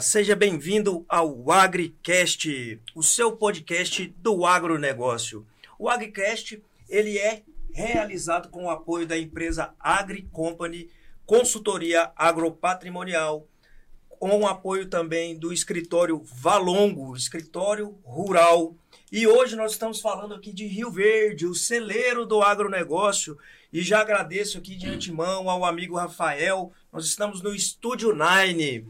Seja bem-vindo ao AgriCast, o seu podcast do agronegócio. O AgriCast, ele é realizado com o apoio da empresa Agri Company, consultoria agropatrimonial, com o apoio também do escritório Valongo, escritório rural. E hoje nós estamos falando aqui de Rio Verde, o celeiro do agronegócio, e já agradeço aqui de antemão ao amigo Rafael. Nós estamos no Estúdio Nine.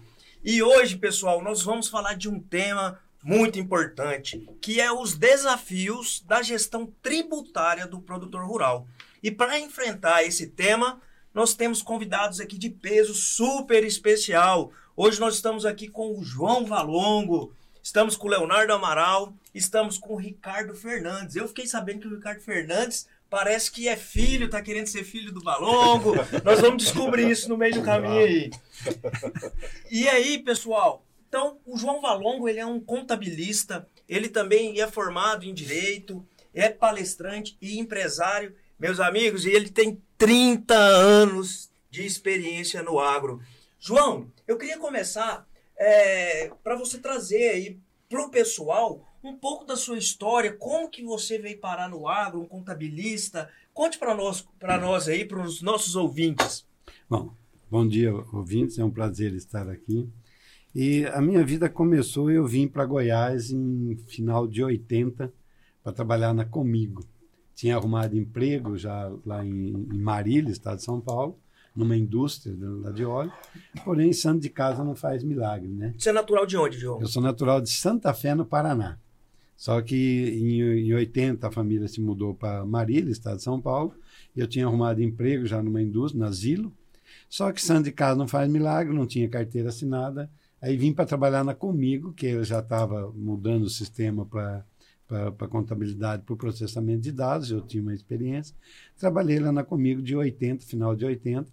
E hoje, pessoal, nós vamos falar de um tema muito importante, que é os desafios da gestão tributária do produtor rural. E para enfrentar esse tema, nós temos convidados aqui de peso super especial. Hoje nós estamos aqui com o João Valongo, estamos com o Leonardo Amaral, estamos com o Ricardo Fernandes. Eu fiquei sabendo que o Ricardo Fernandes parece que é filho, tá querendo ser filho do Balongo. Nós vamos descobrir isso no meio do caminho aí. E aí, pessoal? Então, o João Valongo, ele é um contabilista, ele também é formado em direito, é palestrante e empresário, meus amigos, e ele tem 30 anos de experiência no agro. João, eu queria começar é, para você trazer aí para o pessoal um pouco da sua história, como que você veio parar no agro, um contabilista. Conte para nós, para nós aí, para os nossos ouvintes. Bom, bom dia, ouvintes. É um prazer estar aqui. E a minha vida começou, eu vim para Goiás em final de 80 para trabalhar na Comigo. Tinha arrumado emprego já lá em, em Marília, estado de São Paulo, numa indústria lá de óleo. Porém, santo de casa não faz milagre, né? Você é natural de onde, João? Eu sou natural de Santa Fé, no Paraná. Só que em, em 80 a família se mudou para Marília, estado de São Paulo. Eu tinha arrumado emprego já numa indústria, na Zilo. Só que santo de casa não faz milagre, não tinha carteira assinada. Aí vim para trabalhar na Comigo, que eu já estava mudando o sistema para para contabilidade, para o processamento de dados, eu tinha uma experiência. Trabalhei lá na Comigo de 80, final de 80.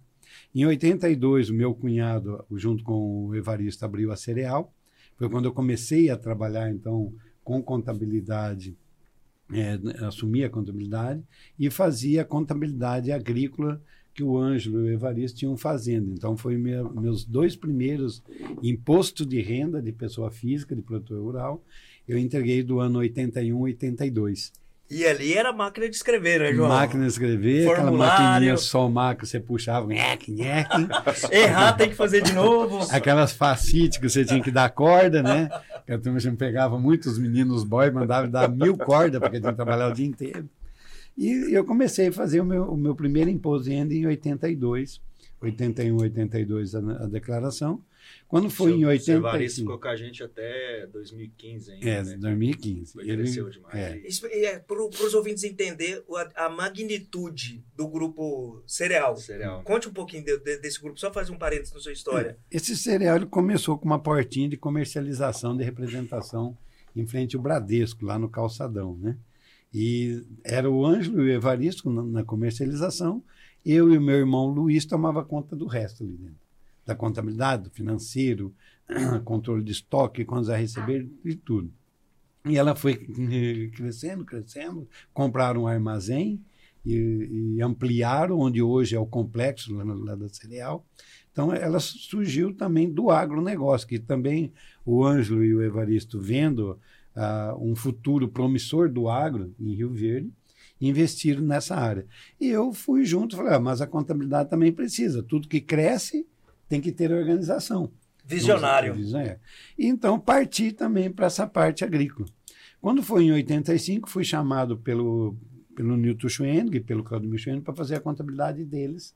Em 82, o meu cunhado, junto com o Evaristo, abriu a Cereal. Foi quando eu comecei a trabalhar, então, com contabilidade, é, assumia a contabilidade e fazia a contabilidade agrícola que o Ângelo e o Evaristo tinham fazendo. Então, foi meu, meus dois primeiros imposto de renda de pessoa física, de produtor rural, eu entreguei do ano 81, 82. E ali era máquina de escrever, né, João? Máquina de escrever, aquela maquininha só máquina, você puxava, nhec, nhec. Errar, tem que fazer de novo. Aquelas facetes que você tinha que dar corda, né? Que a turma pegava muitos meninos boys, mandava dar mil cordas, porque tinha que trabalhar o dia inteiro. E eu comecei a fazer o meu, o meu primeiro renda em 82, 81, 82 a, a declaração. Quando foi seu, em 80. O Evaristo ficou com a gente até 2015 ainda. É, né? 2015. Foi Ele cresceu demais. É. é para os ouvintes entender a, a, magnitude do grupo Cereal. Cereal. Conte um pouquinho de, de, desse grupo, só fazer um parênteses na sua história. Esse Cereal ele começou com uma portinha de comercialização, de representação em frente ao Bradesco, lá no Calçadão, né? E era o Ângelo e o Evaristo na, na comercialização, eu e o meu irmão Luiz tomava conta do resto ali dentro da contabilidade, do financeiro, controle de estoque, quantos a receber e tudo. E ela foi crescendo, crescendo, compraram um armazém e, e ampliaram, onde hoje é o complexo lá, lá da cereal. Então, ela surgiu também do agronegócio, que também o Ângelo e o Evaristo, vendo uh, um futuro promissor do agro em Rio Verde, investiram nessa área. E eu fui junto, falei, ah, mas a contabilidade também precisa. Tudo que cresce tem que ter organização. Visionário. É. Então, parti também para essa parte agrícola. Quando foi em 85, fui chamado pelo, pelo Newton Schwenning, pelo Claudio Schwenning, para fazer a contabilidade deles.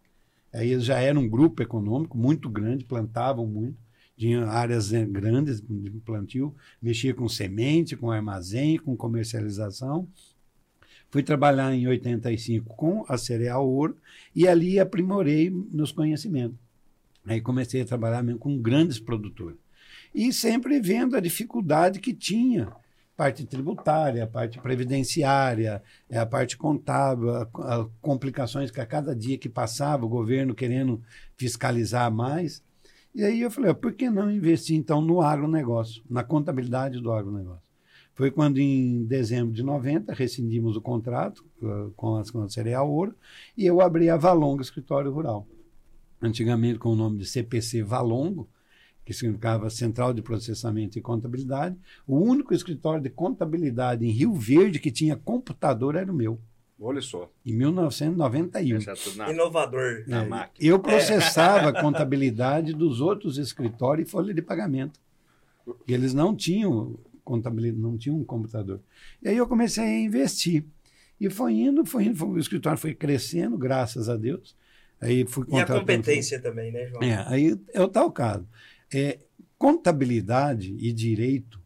Aí eles já eram um grupo econômico muito grande, plantavam muito, tinha áreas grandes de plantio, mexia com semente, com armazém, com comercialização. Fui trabalhar em 85 com a Cereal Ouro e ali aprimorei meus conhecimentos. Aí comecei a trabalhar mesmo com grandes produtores. E sempre vendo a dificuldade que tinha parte tributária, a parte previdenciária, é, a parte contábil, a, a complicações que a cada dia que passava, o governo querendo fiscalizar mais. E aí eu falei, por que não investir então no agronegócio, na contabilidade do agronegócio? Foi quando, em dezembro de 90, rescindimos o contrato uh, com, a, com a Cereal Ouro e eu abri a Valonga Escritório Rural antigamente com o nome de CPC Valongo, que significava Central de Processamento e Contabilidade. O único escritório de contabilidade em Rio Verde que tinha computador era o meu. Olha só. Em 1991. Na... Inovador. Na é, máquina. Eu processava a contabilidade dos outros escritórios e folha de pagamento. E eles não tinham contabilidade, não tinham um computador. E aí eu comecei a investir. E foi indo, foi indo, foi, o escritório foi crescendo, graças a Deus. Aí fui e a competência também, né, João? É, aí é o tal caso. É, contabilidade e direito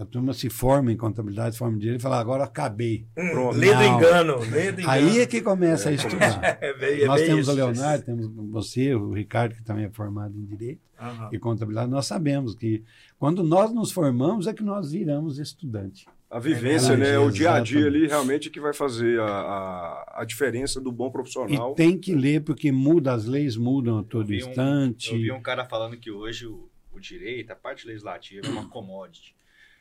a turma se forma em contabilidade, forma em direito e fala, agora acabei. Hum, lê do engano, lê do engano. Aí é que começa a estudar. é bem, é nós temos isso, o Leonardo, temos você, o Ricardo, que também é formado em direito uhum. e contabilidade. Nós sabemos que quando nós nos formamos é que nós viramos estudante. A vivência, é né? O dia a dia ali realmente que vai fazer a, a, a, diferença do bom profissional. E tem que ler, porque muda, as leis mudam a todo eu instante. Um, eu vi um cara falando que hoje o, o direito, a parte legislativa, é uma commodity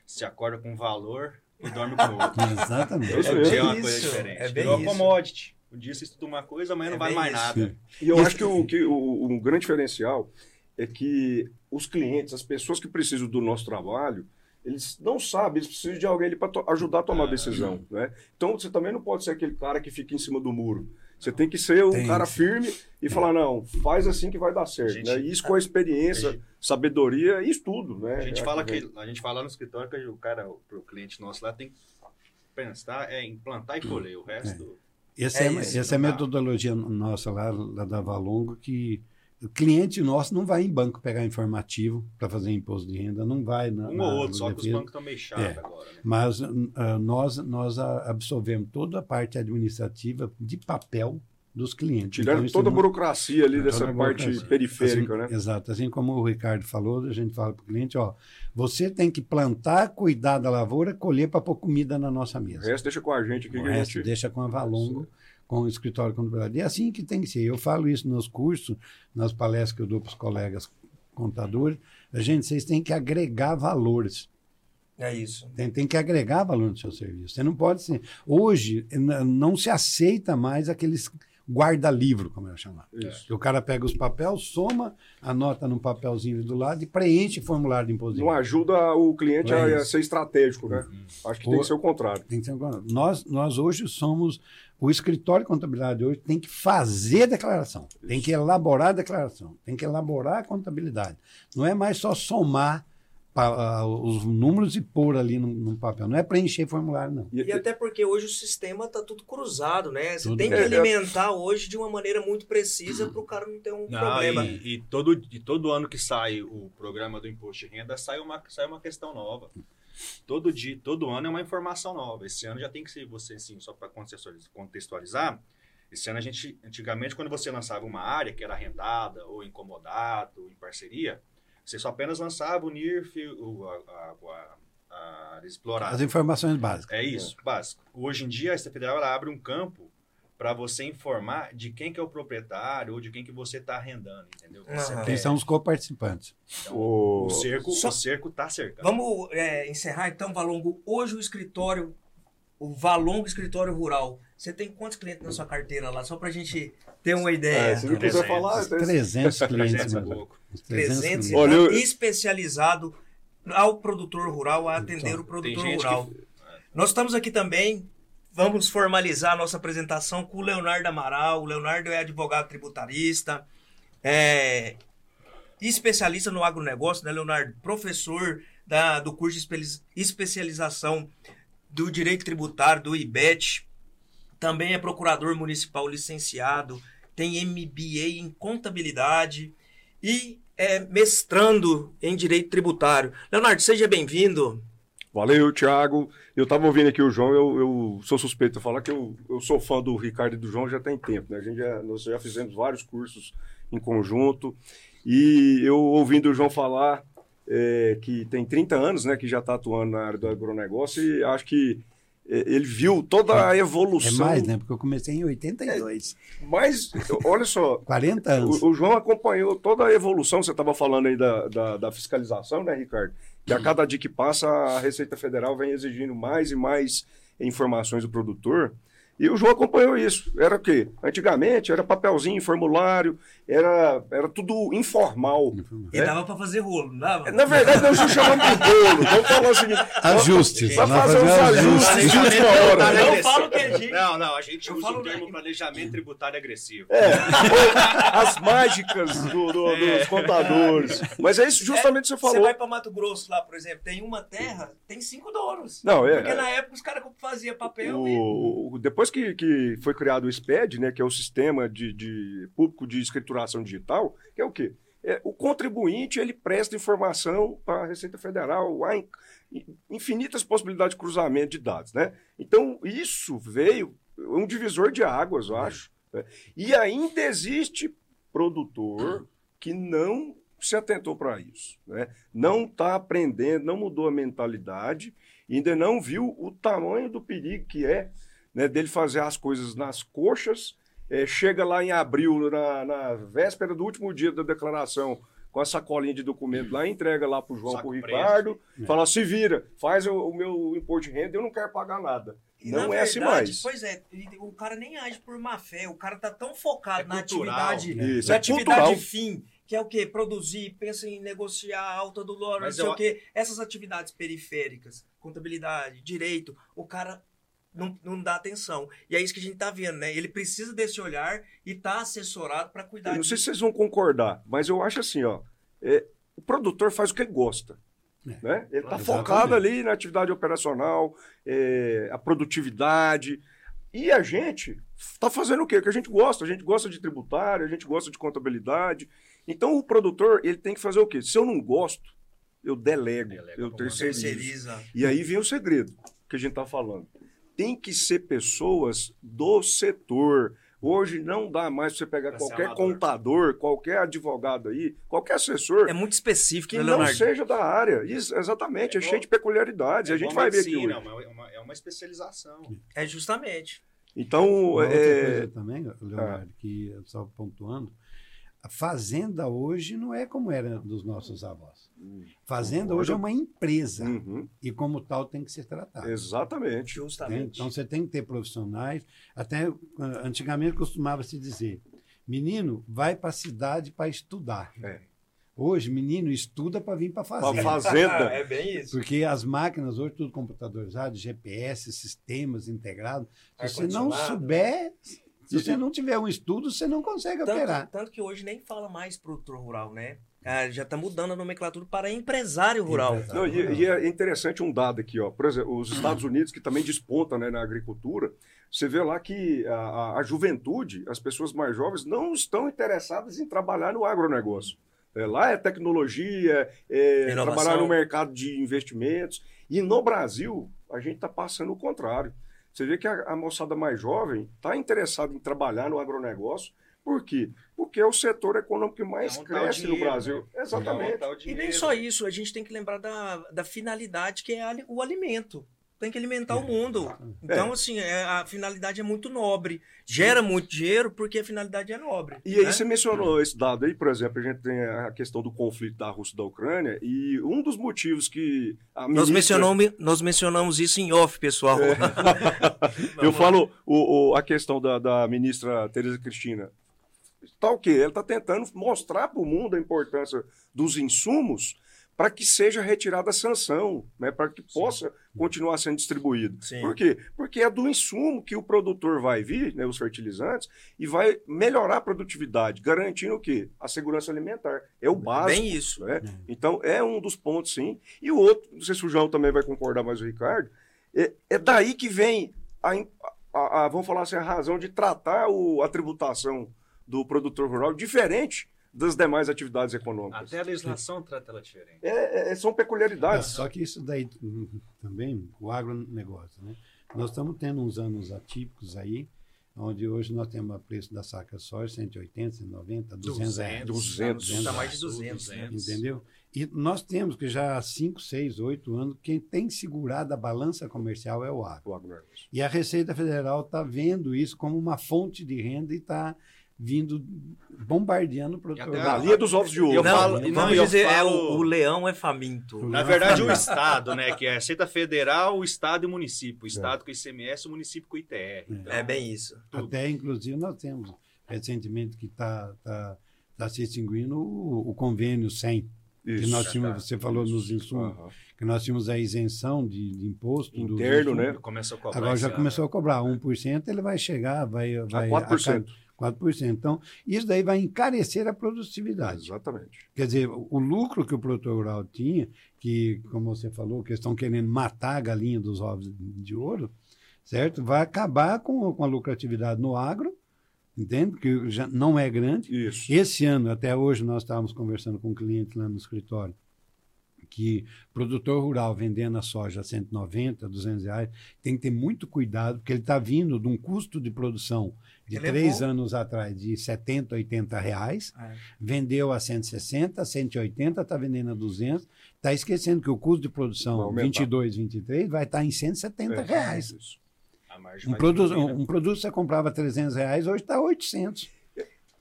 se acorda com um valor e dorme com outro. Exatamente. Todo é dia é uma isso. coisa diferente. É bem Virou isso. commodity. Um dia você estuda uma coisa, amanhã é não vale mais isso. nada. E eu acho que, o, que o, um grande diferencial é que os clientes, as pessoas que precisam do nosso trabalho, eles não sabem, eles precisam de alguém para ajudar a tomar a decisão. Né? Então você também não pode ser aquele cara que fica em cima do muro. Você tem que ser um tem, cara firme e é. falar, não, faz assim que vai dar certo. Gente, né? Isso com a experiência, gente, sabedoria e estudo. Né? A gente, é fala que, a gente fala no escritório que o cara, o cliente nosso lá tem que pensar, é implantar e colher. O resto. É. Essa é, é, isso, essa é a metodologia nossa lá, lá da Valongo, que o cliente nosso não vai em banco pegar informativo para fazer imposto de renda, não vai. Na, um na, ou outro, só que os bancos estão meio chatos é, agora. Né? Mas uh, nós, nós absorvemos toda a parte administrativa de papel dos clientes. Tiraram então, toda a burocracia ali dessa parte periférica, assim, né? Exato. Assim como o Ricardo falou, a gente fala para o cliente, ó, você tem que plantar, cuidar da lavoura, colher para pôr comida na nossa mesa. O resto deixa com a gente aqui. O resto gente... deixa com a Valongo com o escritório contabilidade. E é assim que tem que ser. Eu falo isso nos cursos, nas palestras que eu dou para os colegas contadores. A gente, vocês têm que agregar valores. É isso. Tem, tem que agregar valor no seu serviço. Você não pode ser. Hoje, não se aceita mais aqueles guarda-livro, como eu chamar. Isso. O cara pega os papéis, soma, anota num papelzinho do lado e preenche o formulário de imposto. Não ajuda o cliente é a, ser estratégico, né? Uhum. Acho que tem que ser o contrário. Tem que ser o contrário. Nós, nós hoje somos. O escritório de contabilidade hoje tem que fazer a declaração, tem que elaborar a declaração, tem que elaborar a contabilidade. Não é mais só somar os números e pôr ali no, no, papel. Não é preencher formulário, não. E, até porque hoje o sistema está tudo cruzado, né? Você tudo tem que é, alimentar hoje de uma maneira muito precisa para o cara não ter um não, problema. E, e, todo, e todo ano que sai o programa do imposto de renda, sai uma, sai uma questão nova. Todo dia, todo ano é uma informação nova. Esse ano já tem que ser você, assim, só para contextualizar. Esse ano a gente, antigamente, quando você lançava uma área que era arrendada, ou incomodado, ou em parceria, você só apenas lançava o NIRF, o, a, a, a, a As informações básicas. É isso, básico. Hoje em dia, a Federal ela abre um campo para você informar de quem que é o proprietário ou de quem que você está arrendando, entendeu? Uhum. Quem são os coparticipantes. Então, o... o cerco Só... o cerco está cercado. Vamos é, encerrar então, Valongo. Hoje o escritório, o Valongo Escritório Rural, você tem quantos clientes na sua carteira lá? Só para a gente ter uma ideia. É, se não quiser falar... 300 clientes. 300 é pouco. 300 Olha, eu... especializado ao produtor rural, a atender então, o produtor rural. Que... Nós estamos aqui também, vamos formalizar a nossa apresentação com o Leonardo Amaral. O Leonardo é advogado tributarista, é especialista no agronegócio, né, Leonardo? Professor da, do curso de especialização do Direito Tributário, do IBET, também é procurador municipal licenciado, tem MBA em contabilidade e é mestrando em direito tributário. Leonardo, seja bem-vindo. Valeu, Thiago. Eu estava ouvindo aqui o João, eu, eu sou suspeito de falar que eu, eu sou fã do Ricardo e do João já tem tempo, né? A gente já, nós já fizemos vários cursos em conjunto e eu ouvindo o João falar é, que tem 30 anos, né, que já está atuando na área do agronegócio e acho que é, ele viu toda a evolução. É mais, né? Porque eu comecei em 82. É, mas, olha só. 40 anos. O, o, João acompanhou toda a evolução. Você estava falando aí da, da, da, fiscalização, né, Ricardo? Que a cada dia que passa, a Receita Federal vem exigindo mais e mais informações do produtor. E o João acompanhou isso. Era o quê? Antigamente era papelzinho, formulário, era, era tudo informal. E dava pra fazer rolo, não dava? Na verdade, nós não chamamos de bolo. Vamos falar assim. Ajustes. Pra Vai fazer uns ajustes de última hora. Não agressivo. falo que é gente. Não, não, a gente Eu usa o termo planejamento tributário agressivo. É, as mágicas do- do- dos contadores. Mas é isso justamente que você Você falou. vai pra Mato Grosso lá, por exemplo, tem uma terra, tem cinco donos. Não, é. Porque na época os caras faziam papel e... O, o- depois que, que foi criado o SPED, né, que é o Sistema de, de Público de Escrituração Digital, que é o quê? É, o contribuinte ele presta informação para a Receita Federal, há in- infinitas possibilidades de cruzamento de dados. Né? Então, isso veio, um divisor de águas, eu acho. né? E ainda existe produtor que não se atentou para isso. Né? Não está aprendendo, não mudou a mentalidade, ainda não viu o tamanho do perigo que é né, dele fazer as coisas nas coxas, eh, chega lá em abril, na, na véspera do último dia da declaração, com a sacolinha de documento lá, entrega lá para o João, para o preso. Ricardo, fala, se vira, faz o, o meu imposto de renda, eu não quero pagar nada. E, não na é assim mais. Pois é, o cara nem age por má fé, o cara tá tão focado É na cultural, atividade, né? Isso, na é atividade cultural. fim, que é o quê? Produzir, pensa em negociar a alta do dólar, não sei eu- o quê. Essas atividades periféricas, contabilidade, direito, o cara não, não dá atenção. E é isso que a gente tá vendo, né? Ele precisa desse olhar e tá assessorado para cuidar Eu não sei disso. se vocês vão concordar, mas eu acho assim, ó, é, o produtor faz o que ele gosta. É. Né? Ele está focado ali na atividade operacional, é, a produtividade. E a gente está fazendo o quê? O que a gente gosta. A gente gosta de tributário, a gente gosta de contabilidade. Então o produtor ele tem que fazer o quê? Se eu não gosto, eu delego, Delega eu terceirizo. Terceiriza. E aí vem o segredo que a gente está falando. Tem que ser pessoas do setor. Hoje não dá mais para você pegar qualquer amador. contador, qualquer advogado aí, qualquer assessor É muito específico, que né, não seja da área. Isso, exatamente, é, É cheio de peculiaridades. É a gente vai ver aqui hoje. É uma, é uma, é uma especialização. É justamente. Então, Uma outra é, coisa também, Leonardo, que eu só pontuando, a fazenda hoje não é como era dos nossos avós. Fazenda hoje é uma empresa uhum, e como tal tem que ser tratada. exatamente. né? Justamente. Então você tem que ter profissionais. Até ah, antigamente costumava se dizer: menino, vai para a cidade para estudar. É. Hoje, menino estuda para vir para a fazenda. fazenda. é bem isso. Porque as máquinas hoje, tudo computadorizado, GPS, sistemas integrados. Se você não Ar-condicionado. souber, se você não tiver um estudo, você não consegue operar. Tanto, tanto que hoje nem fala mais produtor rural, né? Ah, já está mudando a nomenclatura para empresário rural. Não, e, e é interessante um dado aqui, ó. Por exemplo, os Estados Unidos, que também despontam né, na agricultura, você vê lá que a, a- juventude, as pessoas mais jovens, não estão interessadas em trabalhar no agronegócio. É, lá é tecnologia, é Inovação. trabalhar no mercado de investimentos. E no Brasil, a gente está passando o contrário. Você vê que a, a moçada mais jovem está interessada em trabalhar no agronegócio. Por quê? Porque é o setor econômico que mais É cresce no dinheiro, Brasil. né? Exatamente. O E nem só isso, a gente tem que lembrar da, da finalidade que é o alimento. Tem que alimentar o mundo. Então, assim, é- a finalidade é muito nobre. Gera muito dinheiro porque a finalidade é nobre. E aí né? você mencionou esse dado aí, por exemplo, a gente tem a questão do conflito da Rússia e da Ucrânia, e um dos motivos que a Nós, ministra- mencionamos, nós mencionamos isso em off, pessoal. Eu falo o, o- a questão da, da ministra Tereza Cristina. Tá o quê? Ela está tentando mostrar para o mundo a importância dos insumos para que seja retirada a sanção, né? para que possa continuar sendo distribuído. Sim. Por quê? Porque é do insumo que o produtor vai vir, né, os fertilizantes, e vai melhorar a produtividade, garantindo o quê? A segurança alimentar. É o básico. Bem isso. né? Então, é um dos pontos, sim. E o outro, não sei se o João também vai concordar, mas o Ricardo, é, é daí que vem, a, a- a- vamos falar assim, a razão de tratar o- a tributação do produtor rural diferente das demais atividades econômicas. Até a legislação trata ela diferente. É, é, são peculiaridades. Só que isso daí também, o agronegócio, né? Nós estamos tendo uns anos atípicos aí, onde hoje nós temos o preço da saca soja 180, 190, 200 reais. 200. Tá mais de 200, né? Entendeu? E nós temos que já há 5, 6, 8 anos, quem tem segurado a balança comercial é o agro. O agronegócio. E a Receita Federal está vendo isso como uma fonte de renda e está vindo bombardeando o produtor. até Na rural. linha dos ovos de ouro. Eu não, falo- vamos não, eu dizer, é, falo- o, o leão é faminto. Na verdade, o Estado, né? Que é a Receita Federal, o Estado e o município. O Estado com o ICMS, o município com o ITR. Então, É bem isso. tudo. Até, inclusive, nós temos recentemente que está tá, tá se extinguindo o, o convênio 100, que Isso. nós tínhamos, você falou nos insumos, Aham. que nós tínhamos a isenção de, de imposto. Interno, insumos. né? Começou a cobrar Agora já ano. começou a cobrar 1%, ele vai chegar, vai, A vai 4%. 4%. Então, isso daí vai encarecer a produtividade. Exatamente. Quer dizer, o lucro que o produtor rural tinha, que, como você falou, que estão querendo matar a galinha dos ovos de ouro, certo? Vai acabar com, com a lucratividade no agro, entende? Que já não é grande. Isso. Esse ano, até hoje, nós estávamos conversando com um cliente lá no escritório, que produtor rural vendendo a soja a 190, 200 reais, tem que ter muito cuidado, porque ele está vindo de um custo de produção de Ele é três anos atrás de 70, 80 reais, É. vendeu a 160, 180, está vendendo a 200, está esquecendo que o custo de produção aumentar. 22, 23 vai estar em 170 É, reais. Um produto, né? um produto que você comprava 300 reais, hoje está 800.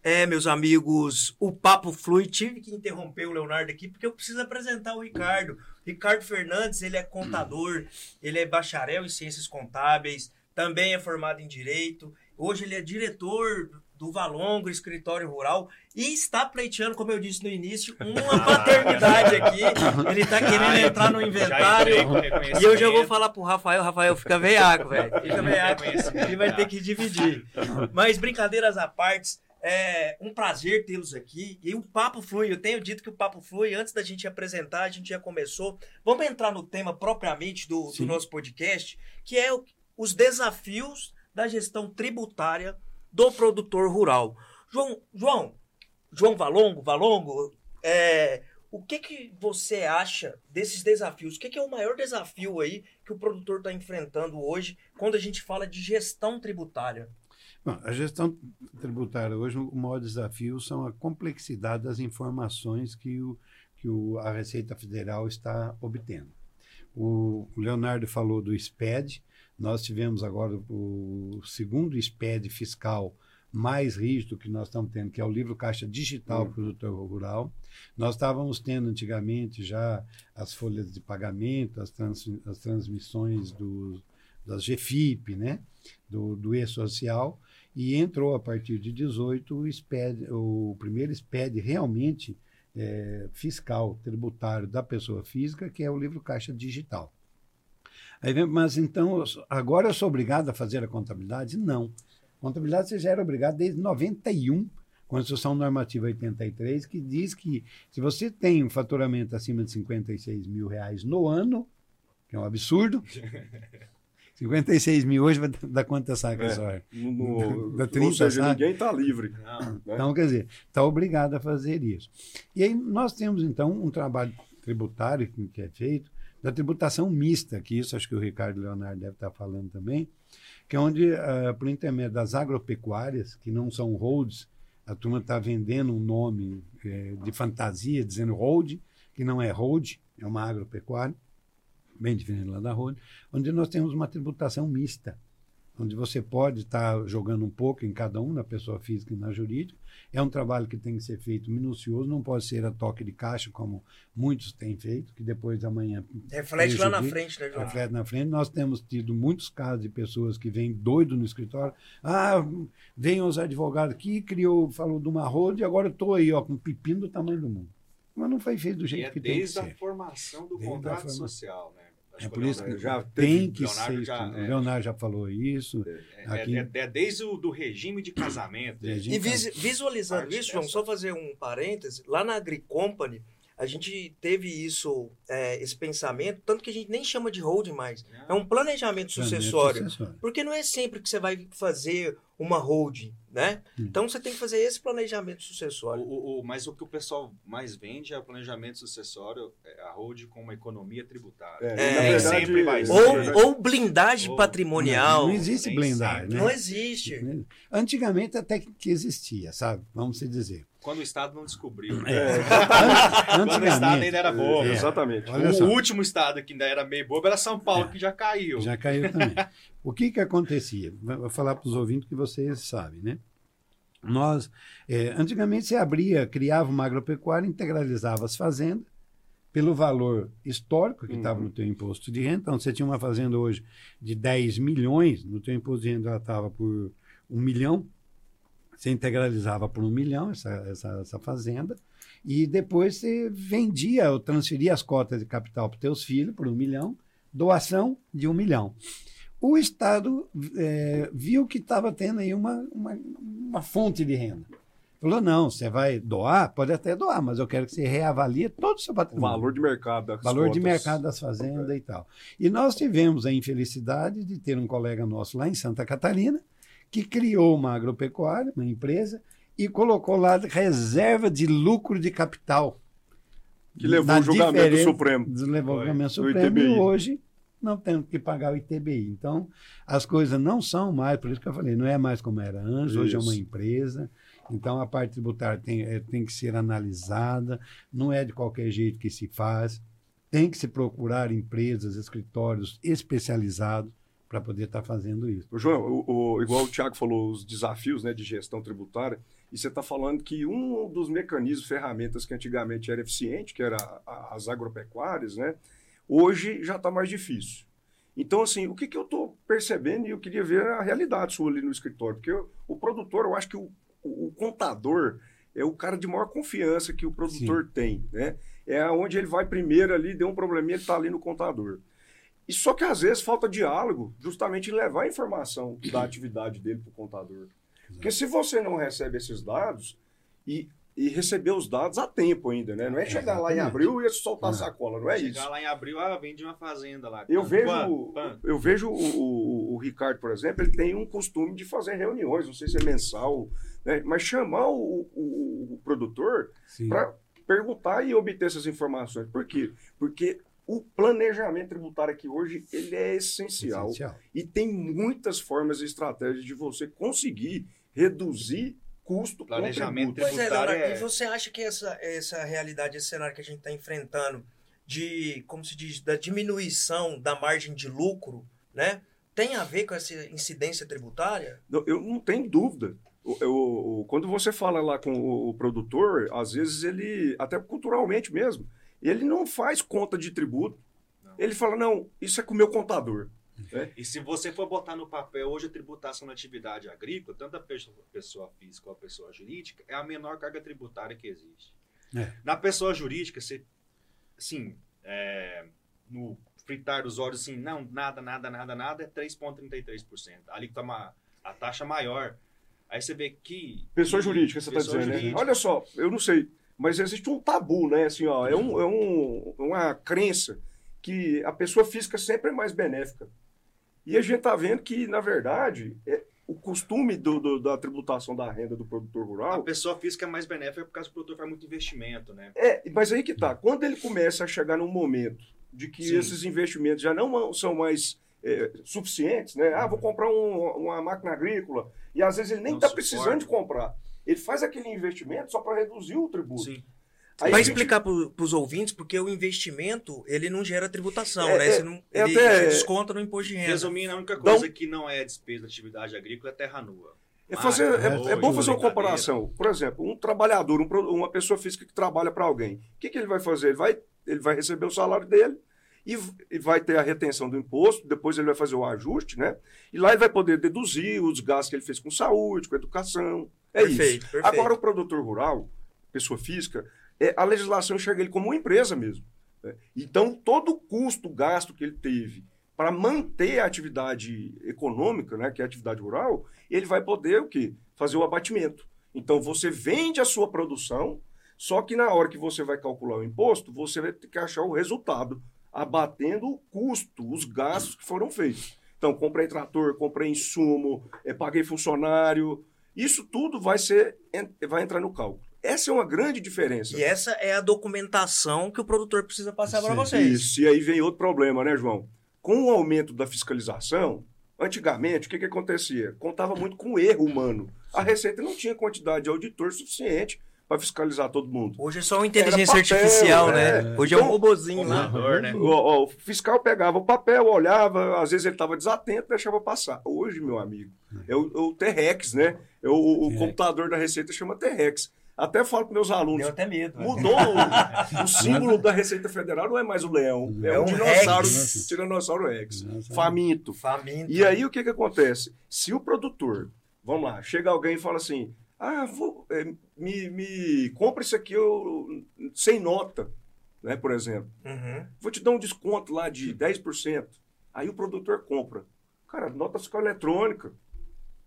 É, meus amigos, o papo flui. Tive que interromper o Leonardo aqui porque eu preciso apresentar o Ricardo. Ricardo Fernandes, ele é contador, ele é bacharel em ciências contábeis, também é formado em direito. Hoje ele é diretor do Valongo, escritório rural, e está pleiteando, como eu disse no início, uma paternidade aqui. Ele está querendo Ah, entrar no inventário. E eu já vou falar pro Rafael, Rafael, fica veiaco, velho. Fica veiaco. Ele vai ter que dividir. Mas brincadeiras à parte, é um prazer tê-los aqui. E o papo flui. Eu tenho dito que o papo flui. Antes da gente apresentar, a gente já começou. Vamos entrar no tema propriamente do, do nosso podcast, que é o- os desafios da gestão tributária do produtor rural. João, João, João Valongo, Valongo, é, o que, que você acha desses desafios? O que, que é o maior desafio aí que o produtor está enfrentando hoje quando a gente fala de gestão tributária? Bom, a gestão tributária hoje, o maior desafio são a complexidade das informações que, o, que o, a Receita Federal está obtendo. O, o Leonardo falou do SPED, nós tivemos agora o segundo SPED fiscal mais rígido que nós estamos tendo, que é o livro Caixa Digital Uhum. Produtor Rural. Nós estávamos tendo antigamente já as folhas de pagamento, as, trans, as transmissões do, das GFIP, né? do, do E-Social, e entrou a partir de 18 o, SPED, o primeiro SPED realmente é, fiscal, tributário da pessoa física, que é o livro Caixa Digital. Aí vem, mas então, agora eu sou obrigado a fazer a contabilidade? Não. Contabilidade você já era obrigado desde 91, Constituição Normativa 83, que diz que se você tem um faturamento acima de 56 mil reais no ano, que é um absurdo, 56 mil hoje vai dar quanta saca É. só? No, Da ou 30, seja, sabe? ninguém está livre. Não, né? Então, quer dizer, está obrigado a fazer isso. E aí nós temos, então, um trabalho tributário que é feito, da tributação mista, que isso acho que o Ricardo Leonardo deve estar falando também, que é onde, ah, por intermédio das agropecuárias, que não são holds, a turma está vendendo um nome eh, de fantasia, dizendo hold, que não é hold, é uma agropecuária, bem diferente lá da hold, onde nós temos uma tributação mista, onde você pode estar jogando um pouco em cada um, na pessoa física e na jurídica. É um trabalho que tem que ser feito minucioso, não pode ser a toque de caixa, como muitos têm feito, que depois da manhã Reflete lá na frente, né, João? reflete na frente. Nós temos tido muitos casos de pessoas que vêm doido no escritório. Ah, vem os advogados aqui, criou, falou de uma roda e agora eu estou aí, ó, com um pepino do tamanho do mundo. Mas não foi feito do E jeito é que tem que desde a ser. formação do Desde contrato forma- social, né? É que por isso que Leonardo já tem que Leonardo ser. já- o é. Leonardo já falou isso. É, Aqui- é- é desde o do regime de casamento. É, E vis- visualizando isso, João, dessa. só fazer um parêntese, lá na AgriCompany, a gente teve isso, é, esse pensamento, tanto que a gente nem chama de holding mais. É um planejamento sucessório. Sucessório. Porque não é sempre que você vai fazer uma holding, né? Hum. Então você tem que fazer esse planejamento O- sucessório. o- o- mas o que o pessoal mais vende é o planejamento sucessório, é a hold com uma economia tributária. É, É, verdade, sempre vai ser. Ou, ou blindagem Ou- patrimonial. Não existe nem blindagem, né? Não existe. Antigamente até que existia, sabe? Vamos se dizer. Quando o Estado não descobriu. né? É. Quando o Estado Antigamente, ainda era bobo. É. Exatamente. Olha o só. último Estado que ainda era meio bobo era São Paulo, É. que já caiu. Já caiu também. O que que acontecia? Vou falar para os ouvintes que vocês sabem, né? Nós, é, antigamente você abria, criava uma agropecuária, integralizava as fazendas pelo valor histórico que estava Uhum. no teu imposto de renda. Então, você tinha uma fazenda hoje de 10 milhões, no teu imposto de renda ela estava por um milhão, você integralizava por um milhão essa, essa, essa fazenda, e depois você vendia ou transferia as cotas de capital para teus filhos por um milhão, doação de um milhão. O Estado eh, viu que estava tendo aí uma, uma, uma fonte de renda. Falou, não, você vai doar? Pode até doar, mas eu quero que você reavalie todo o seu O patrimônio valor de mercado das valor de mercado das fazendas e tal. E nós tivemos a infelicidade de ter um colega nosso lá em Santa Catarina que criou uma agropecuária, uma empresa, e colocou lá reserva de lucro de capital. Que levou o julgamento Supremo. Levou o julgamento supremo e hoje não temos que pagar o ITBI. Então, as coisas não são mais, por isso que eu falei, não é mais como era antes, hoje é uma empresa. Então, a parte tributária tem, é, tem que ser analisada, não é de qualquer jeito que se faz. Tem que se procurar empresas, escritórios especializados para poder estar fazendo isso. Ô, João, o, o- igual o Tiago falou, os desafios né, de gestão tributária, e você está falando que um dos mecanismos, ferramentas que antigamente era eficiente, que era a- as agropecuárias, né, hoje já está mais difícil. Então, assim, o que, que eu estou percebendo, e eu queria ver a realidade sua ali no escritório, porque eu- o produtor, eu acho que o, o- contador é o cara de maior confiança que o produtor tem, né? É onde ele vai primeiro ali, deu um probleminha, ele está ali no contador. E só que às vezes falta diálogo, justamente em levar a informação da atividade dele para o contador. Porque se você não recebe esses dados e, e receber os dados a tempo ainda, né? Não é chegar lá em abril e soltar a sacola, não é Chegar isso. lá em abril, ah, vende uma fazenda lá. Eu vejo, Quanto? Quanto? eu vejo o, o- o Ricardo, por exemplo, ele tem um costume de fazer reuniões, não sei se é mensal, né? mas chamar o, o- o produtor para perguntar e obter essas informações. Por quê? Porque o planejamento tributário aqui hoje ele é essencial. Essencial. E tem muitas formas e estratégias de você conseguir reduzir custo Planejamento tributo. Pois é, tributário Leonardo, é- e você acha que essa, essa realidade, esse cenário que a gente está enfrentando, de, como se diz, da diminuição da margem de lucro, né? Tem a ver com essa incidência tributária? Não, Eu não tenho dúvida. Eu- o- quando você fala lá com o produtor, às vezes ele, até culturalmente mesmo, ele não faz conta de tributo. Não. Ele fala, não, isso é com o meu contador. E se você for botar no papel hoje a tributação na atividade agrícola, tanto a pessoa, pessoa física quanto a pessoa jurídica, é a menor carga tributária que existe. É. Na pessoa jurídica, você, assim, é, no fritar dos olhos, assim, não, nada, nada, nada, nada, é 3,33%. Ali tá uma, a taxa maior. Aí você vê que... Pessoa que- jurídica, você está dizendo, né? Olha só, eu não sei, mas existe um tabu, né? Assim, ó, é, um, é um- uma crença que a pessoa física sempre é mais benéfica. E a gente está vendo que, na verdade, é- o costume do- do- da tributação da renda do produtor A rural pessoa física é mais benéfica por causa que o produtor faz muito investimento, né? É, mas aí que tá. Quando ele começa a chegar num momento de que Sim. esses investimentos já não são mais é, suficientes, né? Ah, vou comprar um- uma máquina agrícola e às vezes ele nem está precisando de comprar. Ele faz aquele investimento só para reduzir o tributo. Sim. Aí Vai gente- explicar para os ouvintes, porque o investimento, ele não gera tributação, É, né? é, Você não, é ele até- desconta no imposto de renda. Resumindo, a única Então- coisa que não é despesa da atividade agrícola é terra nua. É, fazer, é, é bom fazer uma comparação. Por exemplo, um trabalhador, um uma pessoa física que trabalha para alguém. O que, que ele vai fazer? Ele vai, ele vai receber o salário dele e, vai ter a retenção do imposto, depois ele vai fazer o ajuste, né? E lá ele vai poder deduzir os gastos que ele fez com saúde, com educação. É Perfeito, isso. perfeito. Agora, o produtor rural, pessoa física, é, a legislação enxerga ele como uma empresa mesmo. né? Então, todo o custo, gasto que ele teve para manter a atividade econômica, né, que é a atividade rural, ele vai poder o quê? Fazer o abatimento. Então, você vende a sua produção, só que na hora que você vai calcular o imposto, você vai ter que achar o resultado, abatendo o custo, os gastos que foram feitos. Então, comprei trator, comprei insumo, eh, paguei funcionário, isso tudo vai ser vai entrar no cálculo. Essa é uma grande diferença. E essa é a documentação que o produtor precisa passar para vocês. Isso, e aí vem outro problema, né, João? Com o aumento da fiscalização, antigamente, o que, que acontecia? Contava muito com erro humano. A Receita não tinha quantidade de auditor suficiente para fiscalizar todo mundo. Hoje é só uma inteligência papel, artificial, é. né? Hoje é um Então, robozinho lá. Né? O, o- o fiscal pegava o papel, olhava, às vezes ele estava desatento, deixava passar. Hoje, meu amigo, é o, o T-Rex, né? É o, o É. computador da Receita chama T-Rex. Até falo para meus alunos, Deu até medo. né? mudou o, o símbolo da Receita Federal, não é mais o leão, é, É um um dinossauro, Rex. tiranossauro Rex, Nossa. faminto. Faminto. E aí o que que acontece? Se o produtor, vamos lá, chega alguém e fala assim, ah, vou, é, me, me compra isso aqui eu, sem nota, né, por exemplo. Uhum. Vou te dar um desconto lá de 10%. Aí o produtor compra. Cara, nota fiscal eletrônica. O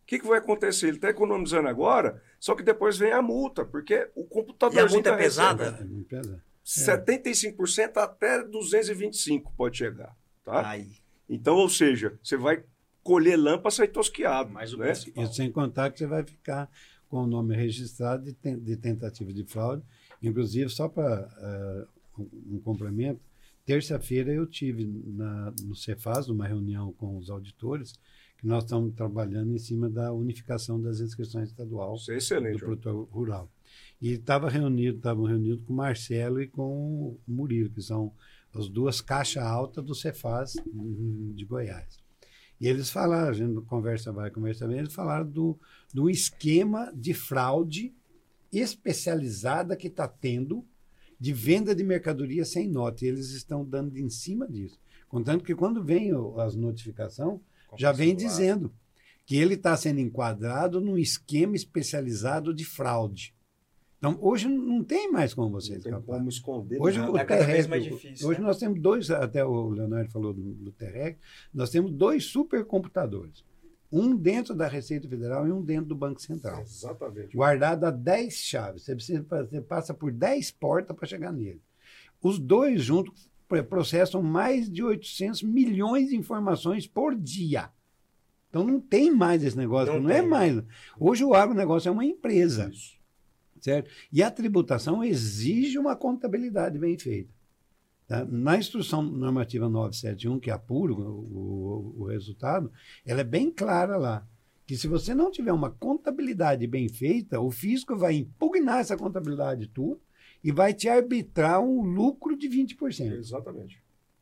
que, que vai acontecer? Ele está economizando agora, só que depois vem a multa, porque o computador. E a multa é pesada? É muito pesado. 75% até 225 pode chegar. Tá? Aí. Então, ou seja, você vai colher lã para sair tosquiado. Mas o né? Isso sem contar que você vai ficar com o nome registrado de, ten- de tentativa de fraude. Inclusive, só para um, um complemento, terça-feira eu tive na, no Cefaz, numa reunião com os auditores, que nós estamos trabalhando em cima da unificação das inscrições estadual é do excelente. ó. produtor rural. E estava reunido, estavam reunidos com o Marcelo e com o Murilo, que são as duas caixas altas do Cefaz de Goiás. E eles falaram, a gente conversa vai, conversa vem, eles falaram do, do esquema de fraude especializada que está tendo de venda de mercadoria sem nota. E eles estão dando em cima disso. Contanto que quando vem as notificações, já vem dizendo que ele está sendo enquadrado num esquema especializado de fraude. Então, hoje não tem mais como você escapar. como esconder Hoje o cada vez Terrec, mais difícil, hoje né? nós temos dois, até o Leonardo falou do, do Terrec, nós temos dois supercomputadores. Um dentro da Receita Federal e um dentro do Banco Central. Exatamente. Guardado a 10 chaves. Você, precisa, você passa por 10 portas para chegar nele. Os dois juntos pro- processam mais de 800 milhões de informações por dia. Então não tem mais esse negócio, Não não, é mais. Hoje o agronegócio é uma empresa. Isso. Certo? E a tributação exige uma contabilidade bem feita. tá? Na instrução normativa 971, que apura o, o, o resultado, ela é bem clara lá. Que se você não tiver uma contabilidade bem feita, o fisco vai impugnar essa contabilidade tua e vai te arbitrar um lucro de 20%. Exatamente.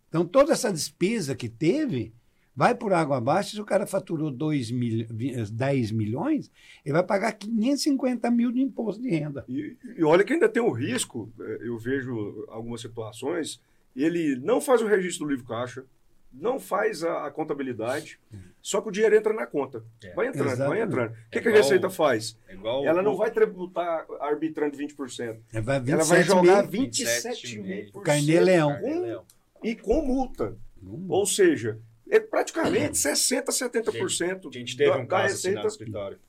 Então, toda essa despesa que teve vai por água abaixo. Se o cara faturou 2 mil, 10 milhões, ele vai pagar 550 mil de imposto de renda. E, e olha que ainda tem o risco, eh, eu vejo algumas situações, ele não faz o registro do livro caixa, não faz a, a contabilidade, só que o dinheiro entra na conta. É. Vai entrando, vai Exatamente. entrando. O que, É que a Receita faz? É igual Ela o- não vai tributar arbitrando 20%. Ela vai, Ela vai 27 jogar mil. 27,5%. Carnê Leão. E com multa. Hum. Ou seja, é praticamente 60%, 70% A gente teve da, um da caso assim receita. no escritório.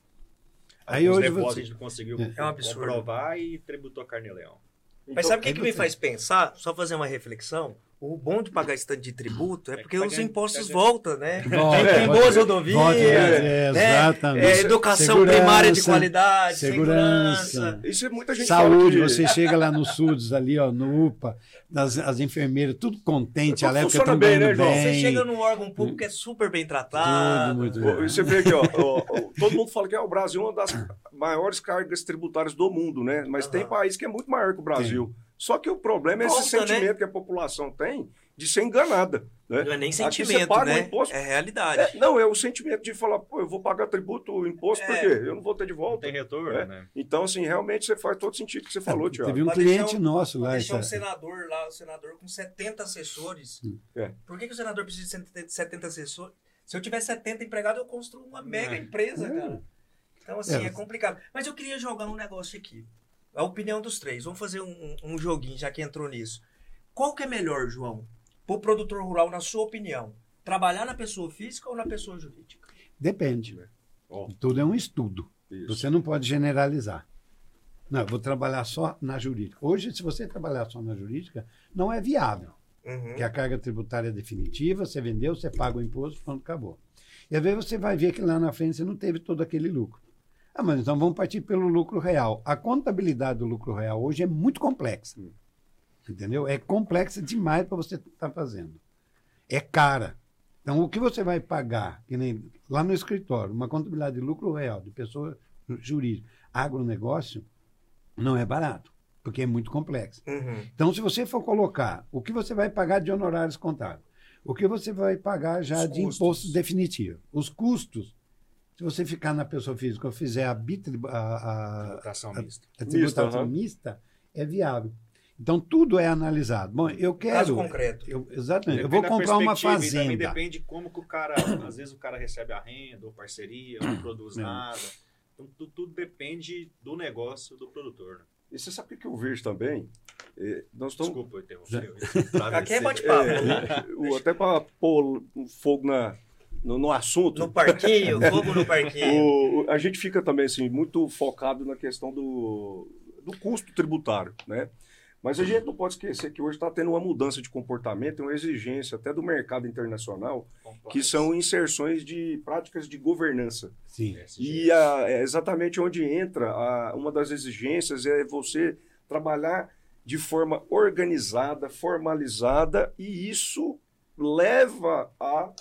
Aí Alguns hoje depósitos você- a gente não conseguiu É um absurdo. comprovar e tributou carne-leão. Mas Então, sabe o que, aí que me você- faz pensar? Só fazer uma reflexão. O bom de pagar esse tanto de tributo é É que porque tá os ganhando- impostos tá voltam, né? Volta, tem, tem boas rodovias, Volta, é, né? exatamente. É, educação Segurança, primária de qualidade, segurança. segurança. Isso é muita gente Saúde, que- você chega lá no SUDS, ali, ó, no UPA, as, as enfermeiras, tudo contente, que funciona estão bem, né, João? bem. Você chega num órgão público que é super bem tratado. Tudo muito bem. e Você vê aqui, ó, ó, todo mundo fala que é, o Brasil é uma das maiores cargas tributárias do mundo, né? Mas tem Aham. país que é muito maior que o Brasil. Só que o problema é esse né? sentimento que a população tem de ser enganada. Né? Não é nem Aqui você sentimento, paga o né? imposto. É realidade. É, não, é o sentimento de falar, pô, eu vou pagar tributo, imposto, por É. quê? Eu não vou ter de Não volta. tem retorno, É. né? Então, assim, realmente você faz todo sentido que você falou, Tiago. Teve um cliente um- nosso lá. deixar um senador lá, o senador com 70 assessores. É. Por que, que o senador precisa de 70 assessores? Se eu tiver 70 empregados, eu construo uma mega empresa, É. cara. Então, assim, é. É. complicado. Mas eu queria jogar um negócio aqui. A opinião dos três. Vamos fazer um, um joguinho, já que entrou nisso. Qual que é melhor, João? Para o produtor rural, na sua opinião? Trabalhar na pessoa física ou na pessoa jurídica? Depende. Ó. Tudo é um estudo. Isso. Você não pode generalizar. Não, eu vou trabalhar só na jurídica. Hoje, se você trabalhar só na jurídica, não é viável. Uhum. Porque a carga tributária é definitiva, você vendeu, você paga o imposto, pronto, acabou. E às vezes você vai ver que lá na frente você não teve todo aquele lucro. Ah, mas então vamos partir pelo lucro real. A contabilidade do lucro real hoje é muito complexa. Entendeu? É complexa demais para você estar fazendo. É cara. Então, o que você vai pagar, que nem lá no escritório, uma contabilidade de lucro real de pessoa jurídica, agronegócio, Não é barato, porque é muito complexo. Uhum. Então, se você for colocar o que você vai pagar de honorários contábeis, o que você vai pagar já Os de custos. imposto definitivo, os custos, se você ficar na pessoa física ou fizer a, bitri- a, a, Tributação a- mista. a tributação aham. mista, é viável. Então, tudo é analisado. Bom, eu Caso quero. concreto. eu- exatamente. Eu Depende vou da comprar uma perspectiva e Também fazenda. depende de como que o cara, às vezes o cara recebe a renda ou parceria, não produz É. nada. Então tudo, tudo depende do negócio do produtor. né? E você sabe o que eu vejo também? É, nós estamos Desculpa eu interromper. Aqui é bate-papo. É, o- até para pôr um fogo na, no, no assunto. No parquinho, fogo no parquinho. O- a gente fica também assim, muito focado na questão do, do custo tributário, né? Mas a gente não pode esquecer que hoje está tendo uma mudança de comportamento, uma exigência até do mercado internacional, que são inserções de práticas de governança. Sim. E a- é exatamente onde entra a- uma das exigências é você trabalhar de forma organizada, formalizada, e isso leva à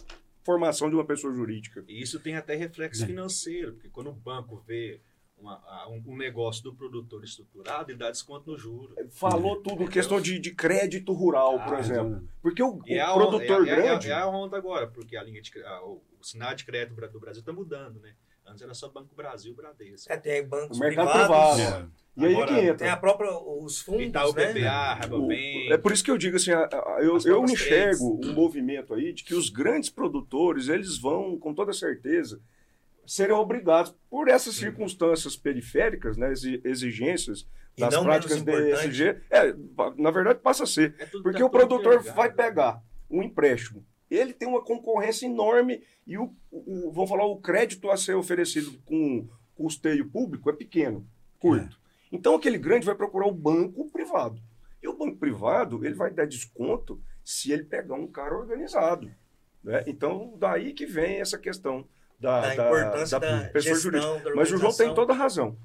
formação de uma pessoa jurídica. E isso tem até reflexo É. financeiro, porque quando o banco vê uma- a- um, negócio do produtor estruturado, ele dá desconto no juro. Falou tudo questão de, de crédito rural, por Ah, exemplo. Porque o, o é a onda- produtor é, a- é a- grande. É, a onda agora, porque a linha de a- o, o sinal de crédito do Brasil está mudando, né? Antes era só Banco Brasil, Bradesco. É, tem bancos O mercado privados. privado. E aí Agora, que entra. Tem a própria, os fundos, Itaú né? Rabobank. é por isso que eu digo assim, a- a- eu, As eu enxergo um movimento aí de que os grandes produtores, eles vão, com toda certeza, serem obrigados, por essas circunstâncias periféricas, né, exi- exigências E das práticas importante. DSG, é, na verdade passa a ser. É tudo- Porque tá o produtor vai né? pegar um empréstimo, ele tem uma concorrência enorme e o, o- vamos falar, o crédito a ser oferecido com custeio público é pequeno, curto. Então aquele grande vai procurar o banco privado. E o banco privado, ele vai dar desconto se ele pegar um cara organizado. né? Então, daí que vem essa questão da, Da da- importância da, pessoa gestão, jurídica. da Mas o João tem toda a razão.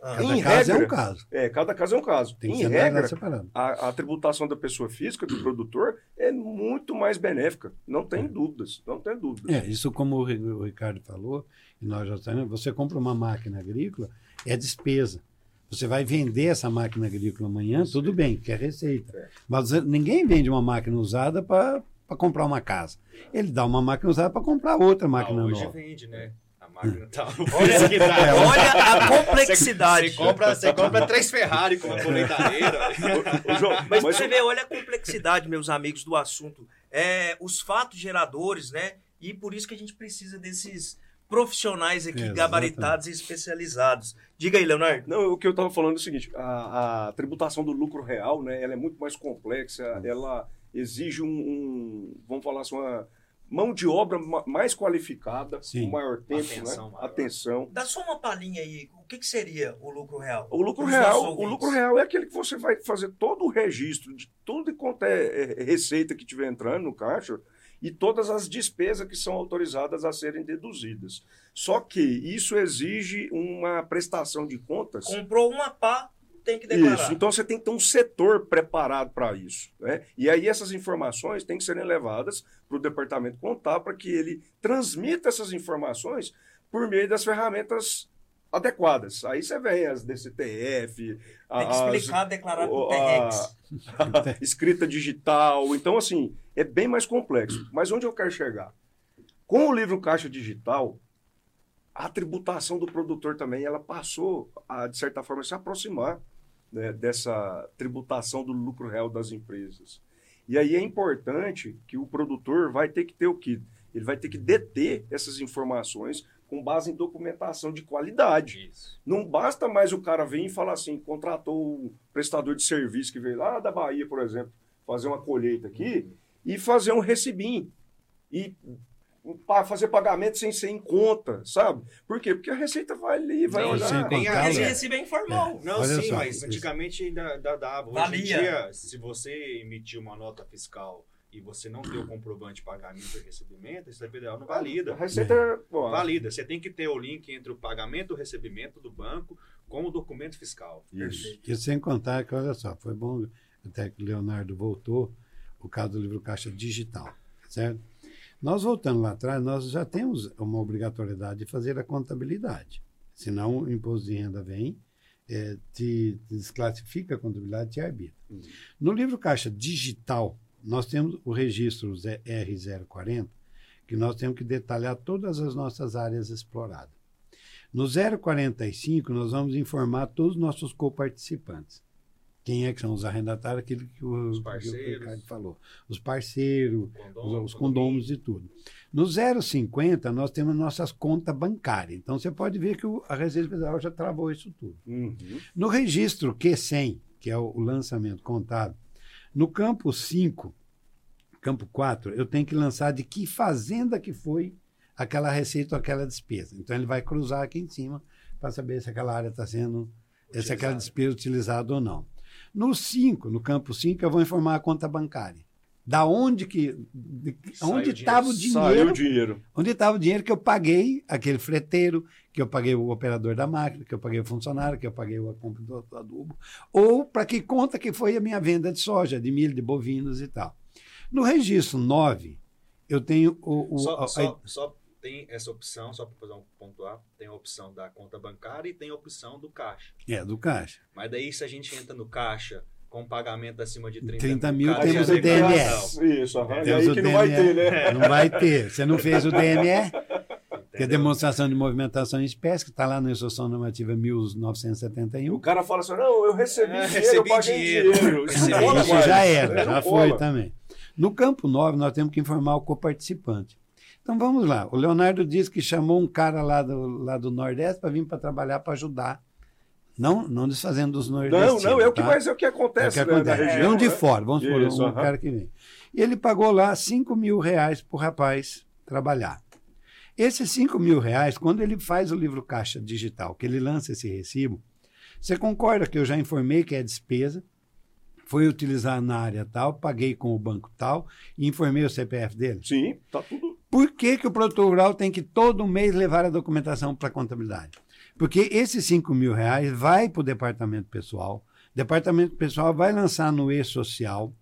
Ah, Cada Em caso é regra, um caso. É, cada caso é um caso. Tem que em ser regra, separado. a, a tributação da pessoa física, do produtor, é muito mais benéfica. Não tem dúvidas. Não tem dúvidas. É, isso como o Ri- o Ricardo falou, e nós já sabemos, você compra uma máquina agrícola, é despesa. Você vai vender essa máquina agrícola amanhã, tudo bem, que é receita. É. Mas ninguém vende uma máquina usada para comprar uma casa. Ele dá uma máquina usada para comprar outra Ah, máquina hoje nova. vende, né? A máquina tá. Olha, que dá. olha a complexidade. Você compra, você compra três Ferrari com uma colheitadeira. Ô, João, Mas, mas você vê, olha a complexidade, meus amigos, do assunto. É, os fatos geradores, né? E por isso que a gente precisa desses profissionais aqui É, gabaritados e especializados. Diga aí, Leonardo. Não, o que eu estava falando é o seguinte: a, a tributação do lucro real, né, ela é muito mais complexa, ela exige um, um, vamos falar assim, uma mão de obra ma- mais qualificada, Sim. com maior tempo, Atenção né? maior. Atenção. Dá só uma palhinha aí. O que, que seria o lucro real? O lucro Os real, o lucro real é aquele que você vai fazer todo o registro de tudo quanto é, é receita que tiver entrando no caixa e todas as despesas que são autorizadas a serem deduzidas. Só que isso exige uma prestação de contas Comprou uma pá, tem que declarar. Isso, então você tem que ter um setor preparado para isso. Né? E aí essas informações têm que serem levadas para o departamento contábil para que ele transmita essas informações por meio das ferramentas adequadas. Aí você vem as DCTF, Tem que as- explicar, declarar o- T-Rex. a escrita digital. Então, assim, é bem mais complexo. Mas onde eu quero chegar? Com o livro Caixa Digital, a tributação do produtor também, ela passou a, de certa forma, se aproximar né, dessa tributação do lucro real das empresas. E aí é importante que o produtor vai ter que ter o quê? Ele vai ter que deter essas informações com base em documentação de qualidade. Isso. Não basta mais o cara vir e falar assim, contratou um prestador de serviço que veio lá da Bahia, por exemplo, fazer uma colheita aqui e fazer um recibinho. E fazer pagamento sem ser em conta, sabe? Por quê? Porque a Receita vai ali, vai Sim, olhar. Tem a- recibo é informal. Não, Olha sim, só, mas isso. antigamente ainda, ainda dava. Hoje Valia. em dia, se você emitir uma nota fiscal e você não ter o comprovante de pagamento e recebimento, isso federal não valida. A Receita, bom, Valida. Você tem que ter o link entre o pagamento e o recebimento do banco com o documento fiscal. Isso. E sem contar que, olha só, foi bom até que o Leonardo voltou, o caso do livro Caixa Digital, certo? Nós voltando lá atrás, nós já temos uma obrigatoriedade de fazer a contabilidade. Senão o imposto de renda vem é, te desclassifica a contabilidade, te arbitra. Uhum. No livro Caixa Digital, nós temos o registro Z- R040, que nós temos que detalhar todas as nossas áreas exploradas. No 045, nós vamos informar todos os nossos coparticipantes. Quem é que são os arrendatários? Aquilo que o, Os que o. Ricardo falou. Os parceiros, os, os condomos e tudo. No 050, nós temos nossas contas bancárias. Então, você pode ver que o- a Receita Federal já travou isso tudo. Uhum. No registro Q100, que é o, o lançamento contábil, no campo 5, campo 4, eu tenho que lançar de que fazenda que foi aquela receita ou aquela despesa. Então, ele vai cruzar aqui em cima para saber se aquela área está sendo, se aquela despesa utilizada ou não. No 5, no campo 5, eu vou informar a conta bancária. Da onde que. de- Saiu onde o dinheiro. estava o Saiu dinheiro o dinheiro. Onde estava o dinheiro que eu paguei aquele freteiro, que eu paguei o operador da máquina, que eu paguei o funcionário, que eu paguei a compra do do adubo, ou para que conta que foi a minha venda de soja, de milho, de bovinos e tal. No registro 9, eu tenho o. o- Só, a- só, só tem essa opção, só para fazer um ponto A, tem a opção da conta bancária e tem a opção do caixa. é, do caixa. Mas daí, se a gente entra no caixa com pagamento acima de 30, 30 mil, caixa temos é o DMS. Isso, aham. e Temos aí o que não vai ter, né? Não vai ter. Você não fez o DME, que é demonstração de movimentação em espécie, que está lá na Instrução Normativa O 1971. cara fala assim: não, eu recebi É, dinheiro, recebi eu paguei dinheiro. dinheiro. Isso Recebi Isso já era, já foi também. No campo 9, nós temos que informar o coparticipante. Então vamos lá. O Leonardo disse que chamou um cara lá do, lá do Nordeste para vir para trabalhar para ajudar. Não, não desfazendo dos Não, nordestinos. não, é o que, tá? mais é o que É o acontece, que né, acontece. região. Vem um de né? fora, vamos supor, um aham. cara que vem. E ele pagou lá 5 mil reais para o rapaz trabalhar. Esses 5 mil reais, quando ele faz o livro caixa digital, que ele lança esse recibo, você concorda que eu já informei que é despesa, foi utilizar na área tal, paguei com o banco tal e informei o CPF dele? Sim, tá tudo. Por que, que o produtor rural tem que todo mês levar a documentação para a contabilidade? Porque esses 5 mil reais vai para o departamento pessoal, o departamento pessoal vai lançar no e-social,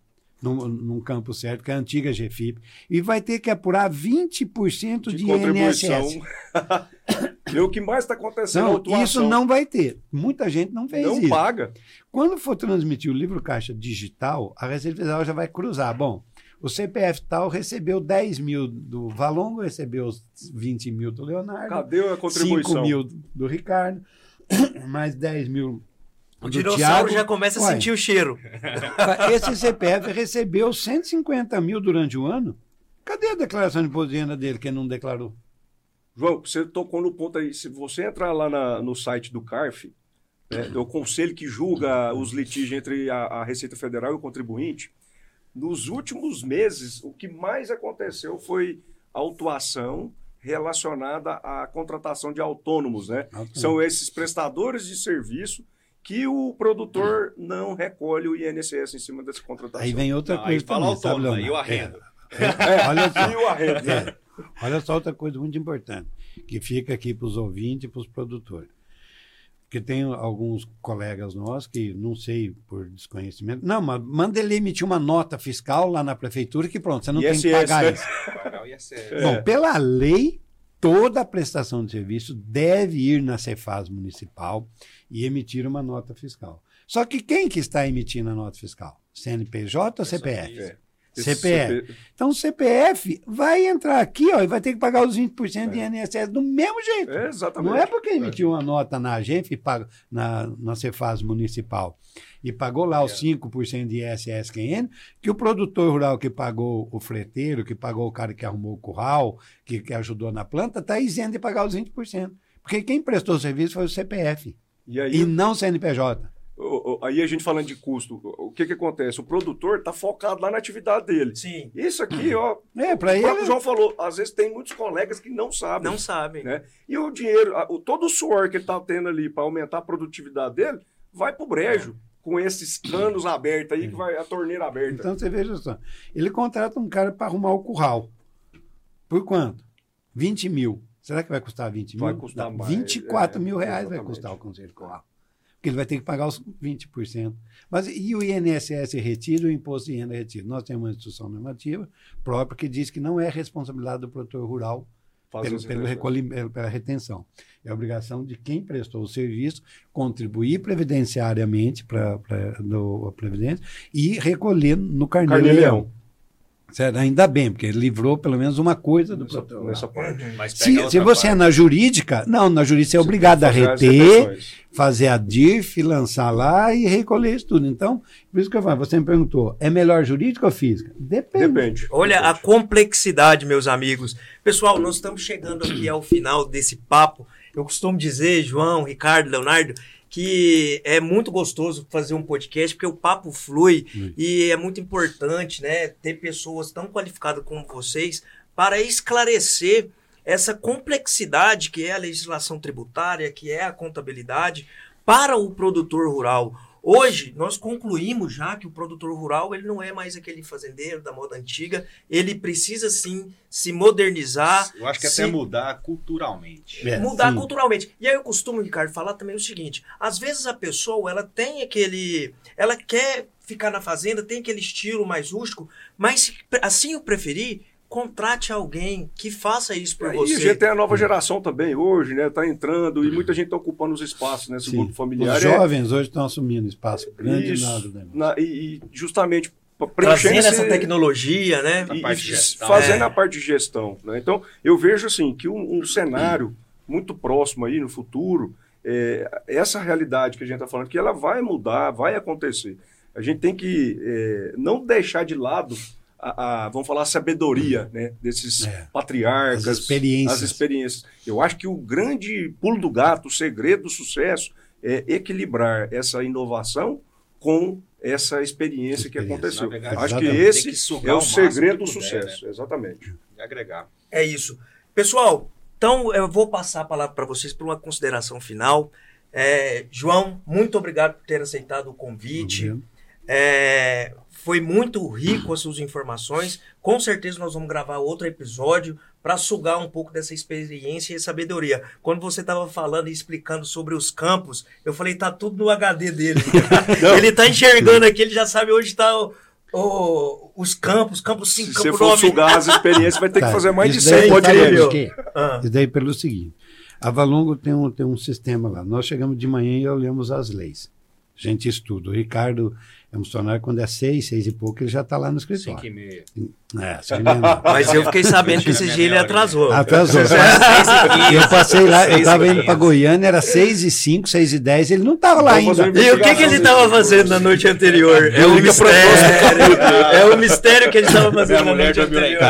num, num campo certo, que é a antiga GFIP, e vai ter que apurar 20% de, De contribuição. INSS. E o que mais está acontecendo é Não, autuação. isso não vai ter. Muita gente não fez Não isso. paga. Quando for transmitir o livro caixa digital, a Receita Federal já vai cruzar. Bom, o CPF tal recebeu 10 mil do Valongo, recebeu os 20 mil do Leonardo, Cadê a 5 contribuição? mil do Ricardo, mais 10 mil O do dinossauro Thiago. já começa a Uai, sentir o cheiro. Esse CPF recebeu 150 mil durante o ano. Cadê a declaração de imposto de renda dele que não declarou? João, você tocou no ponto aí. Se você entrar lá na- no site do CARF, né, é o conselho que julga os litígios entre a, a Receita Federal e o contribuinte, nos últimos meses, o que mais aconteceu foi autuação relacionada à contratação de autônomos, né? São esses prestadores de serviço que o produtor não recolhe o INSS em cima dessa contratação. Aí vem outra Não, aí coisa fala autônomo, aí eu arrendo. É, olha só. E o arrendo? É. Olha só outra coisa muito importante, que fica aqui para os ouvintes e para os produtores. Porque tem alguns colegas nossos que, não sei por desconhecimento, não, mas manda ele emitir uma nota fiscal lá na prefeitura que pronto, você não tem que pagar né? isso. ISS. É. Bom, pela lei, toda a prestação de serviço deve ir na Cefaz municipal e emitir uma nota fiscal. Só que quem que está emitindo a nota fiscal? CNPJ ou CPF? É. CPF. Então o CPF vai entrar aqui ó, e vai ter que pagar os 20% de INSS do mesmo jeito. É, exatamente. Não é porque emitiu uma nota na agência e paga na, na Cefaz municipal e pagou lá os 5% de ISSQN, que o produtor rural que pagou o freteiro, que pagou o cara que arrumou o curral, que, que ajudou na planta, está isento de pagar os 20%. Porque quem prestou o serviço foi o CPF E aí, e não o CNPJ. O- o- aí a gente falando de custo, o o que que acontece? O produtor está focado lá na atividade dele. Sim. Isso aqui, ó, É, para o próprio ele. João falou, às vezes tem muitos colegas que não sabem. Não sabem. Né? E o dinheiro, o, todo o suor que ele está tendo ali para aumentar a produtividade dele, vai para o brejo, com esses canos abertos aí, que vai a torneira aberta. Então você veja só. Ele contrata um cara para arrumar o curral. Por quanto? 20 mil. Será que vai custar 20 mil? Vai custar mais, 24 é, mil reais vai exatamente. custar o conselho de curral. Porque ele vai ter que pagar os 20%. Mas e o INSS retido, o imposto de renda retido? Nós temos uma instrução normativa própria que diz que não é responsabilidade do produtor rural pelo, pelo recolhimento, pela retenção. É obrigação de quem prestou o serviço contribuir previdenciariamente para a Previdência e recolher no carnê-leão. Certo? Ainda bem, porque ele livrou pelo menos uma coisa do Nessa, nessa parte. Mas pega Se, se você é parte. na jurídica, não, na jurídica você é obrigado a reter, fazer a DIRF, lançar lá e recolher isso tudo. Então, por isso que eu falo, você me perguntou, é melhor jurídica ou física? Depende. Depende. Olha a Depende. complexidade, meus amigos. Pessoal, nós estamos chegando aqui ao final desse papo. Eu costumo dizer, João, Ricardo, Leonardo, que é muito gostoso fazer um podcast, porque o papo flui e é muito importante, né, ter pessoas tão qualificadas como vocês para esclarecer essa complexidade que é a legislação tributária, que é a contabilidade para o produtor rural. Hoje nós concluímos já que o produtor rural ele não é mais aquele fazendeiro da moda antiga, ele precisa sim se modernizar, Eu acho que se até mudar culturalmente. É, mudar sim. culturalmente. E aí eu costumo, Ricardo, falar também o seguinte: às vezes a pessoa ela tem aquele, ela quer ficar na fazenda, tem aquele estilo mais rústico, mas assim o preferir, contrate alguém que faça isso por É, você. E a gente tem a nova geração também hoje, né? Tá entrando e muita gente está ocupando os espaços nesse Sim. grupo familiar. Os É- jovens hoje estão assumindo espaço grande Isso. na área do negócio. na- e, e justamente Trazendo essa tecnologia, né? A e, parte e de gestão, fazendo é. a parte de gestão. Né? Então, eu vejo assim que um, um cenário muito próximo aí no futuro, é, essa realidade que a gente está falando, que ela vai mudar, vai acontecer. A gente tem que é, não deixar de lado a, a, vamos falar, a sabedoria né? desses É. patriarcas, As experiências. as experiências. Eu acho que o grande pulo do gato, o segredo do sucesso é equilibrar essa inovação com essa experiência que aconteceu. Navegar, Acho que exatamente. Tem esse que é o o segredo que do puder, sucesso, exatamente. E agregar. É isso. Pessoal, então eu vou passar a palavra para vocês para uma consideração final. É, João, muito obrigado por ter aceitado o convite. É, foi muito rico as suas informações. Com certeza nós vamos gravar outro episódio para sugar um pouco dessa experiência e sabedoria. Quando você estava falando e explicando sobre os campos, eu falei, tá tudo no HD dele. ele tá enxergando aqui, ele já sabe onde está os campos, campo 5, Se campo você 9. for sugar as experiências, vai ter que Tá, fazer mais de isso 100 daí, sabe podcasts. por quê? Ah. Isso daí pelo seguinte. A Valongo tem um, tem um sistema lá. Nós chegamos de manhã e olhamos as leis. A gente estuda. O Ricardo é um funcionário, quando é seis, seis e pouco, ele já está lá no Cinco escritório. e meia. É, cinco e meia não. Mas eu fiquei sabendo que esse dia ele meia hora, atrasou. Atrasou. E. Eu passei lá, eu estava indo para Goiânia, era seis e cinco, seis e dez, ele não estava lá ainda. E o que, que ele estava fazendo na noite anterior? É um mistério. É um mistério que ele estava fazendo na noite anterior.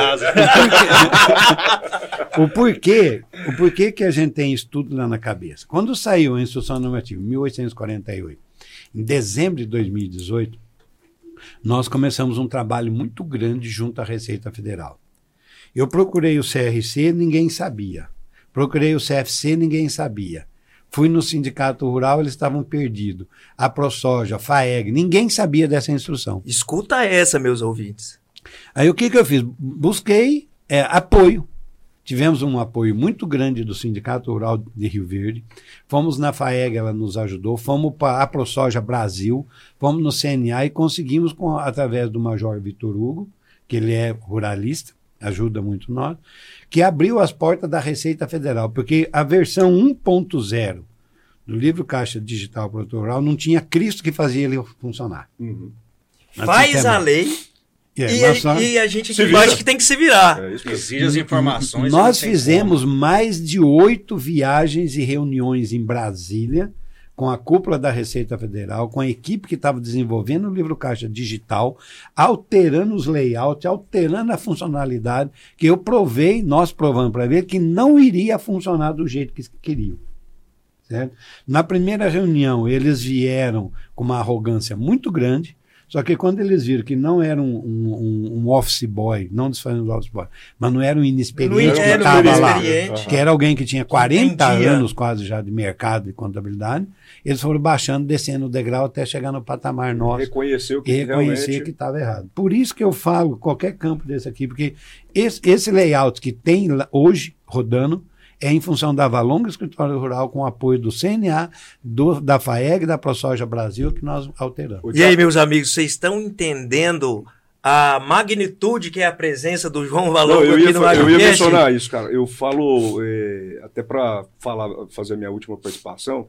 O porquê, o porquê que a gente tem isso tudo lá na cabeça. Quando saiu a instrução normativa, em 1848, em dezembro de 2018, nós começamos um trabalho muito grande junto à Receita Federal. Eu procurei o CRC, ninguém sabia. Procurei o CFC, ninguém sabia. Fui no Sindicato Rural, eles estavam perdidos. A ProSoja, a FAEG, ninguém sabia dessa instrução. Escuta essa, meus ouvintes. Aí o que, que eu fiz? Busquei é, apoio. Tivemos um apoio muito grande do Sindicato Rural de Rio Verde. Fomos na FAEG, ela nos ajudou. Fomos para a ProSoja Brasil. Fomos no CNA e conseguimos, com, através do Major Vitor Hugo, que ele é ruralista, ajuda muito nós, que abriu as portas da Receita Federal. Porque a versão 1.0 do livro Caixa Digital Produtor Rural não tinha Cristo que fazia ele funcionar. Uhum. Faz a lei É, e, nós só- e a gente Se aqui embaixo vira. que tem que se virar. É. Exige as informações. Nós fizemos mais de oito viagens e reuniões em Brasília com a cúpula da Receita Federal, com a equipe que estava desenvolvendo o livro Caixa Digital, alterando os layouts, alterando a funcionalidade, que eu provei, nós provamos para ver, que não iria funcionar do jeito que queriam. Certo? Na primeira reunião, eles vieram com uma arrogância muito grande, só que quando eles viram que não era um, um, um office boy, não desfazendo do office boy, mas não era um inexperiente que era estava lá, que era alguém que tinha 40 entendia. anos quase já de mercado e contabilidade, eles foram baixando, descendo o degrau até chegar no patamar nosso Reconheceu que reconhecer realmente... que estava errado. Por isso que eu falo qualquer campo desse aqui, porque esse, esse layout que tem hoje rodando é em função da Valonga Escritório Rural com o apoio do CNA, do, da FAEG e da ProSoja Brasil que nós alteramos. E aí, meus amigos, vocês estão entendendo a magnitude que é a presença do João Valongo eu, aqui no fa- eu ia mencionar isso, cara. Eu falo, é, até para falar, fazer a minha última participação,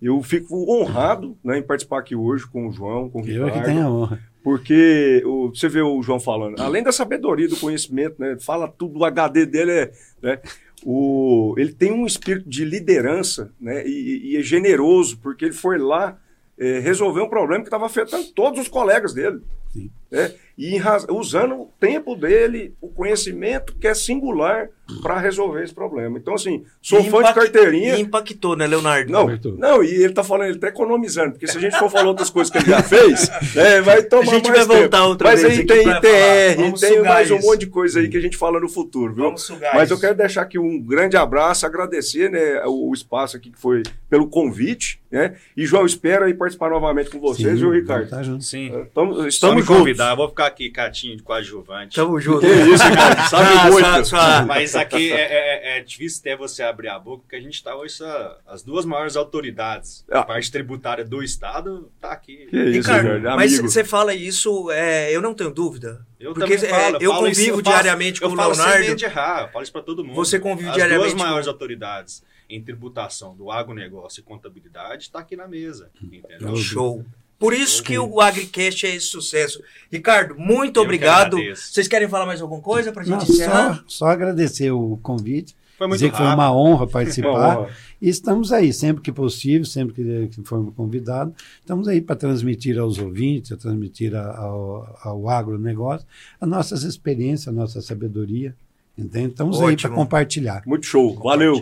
eu fico honrado né, em participar aqui hoje com o João, com o Eu é que Ricardo, tenho a honra. porque o- você vê o João falando, além da sabedoria, do conhecimento, né, fala tudo, o HD dele é. Né, o, ele tem um espírito de liderança né, e, e é generoso, porque ele foi lá é, resolver um problema que estava afetando todos os colegas dele. Sim. Né, e usando o tempo dele, o conhecimento que é singular para resolver esse problema. Então, assim, sou E fã de carteirinha. E impactou, né, Leonardo? Não, não, e ele tá falando, ele tá economizando, porque se a gente for falar outras coisas que ele já fez, né, vai tomar A gente mais vai voltar tempo. outra Mas vez aí aqui tem ITR, tem mais um isso. monte de coisa aí que a gente fala no futuro, viu? Vamos sugar Mas isso. eu quero deixar aqui um grande abraço, agradecer né, o, o espaço aqui que foi pelo convite, né? E João, espero aí participar novamente com vocês, Sim, viu, Ricardo? Tá junto. Sim. Estamos, estamos juntos. Convidar, eu vou ficar aqui quietinho de coadjuvante. Tamo junto. Que isso, Ricardo, sabe Ah, muito. só- só- Mas aqui é, é- é difícil até você abrir a boca, porque a gente está hoje, as duas maiores autoridades, Ah. a parte tributária do Estado, tá aqui. Que isso, Ricardo, mas você fala isso, é, eu não tenho dúvida. Eu Porque também é, falo, eu falo convivo isso, diariamente eu com o falo sem Leonardo. medo de errar, eu falo isso para todo mundo. Você convive As diariamente duas maiores com- autoridades em tributação do agronegócio e contabilidade está aqui na mesa, entendeu? Show. Por isso que o AgriCast é esse sucesso. Ricardo, muito Eu que obrigado. agradeço. Vocês querem falar mais alguma coisa pra Não, gente encerrar? só, só agradecer o convite, Foi muito dizer que foi uma honra Uma participar. honra. E estamos aí, sempre que possível, sempre que, que formos convidados, estamos aí para transmitir aos ouvintes, a transmitir a- ao, ao agronegócio as nossas experiências, a nossa sabedoria. Entende? Estamos aí para Ótimo. compartilhar. Muito show, valeu.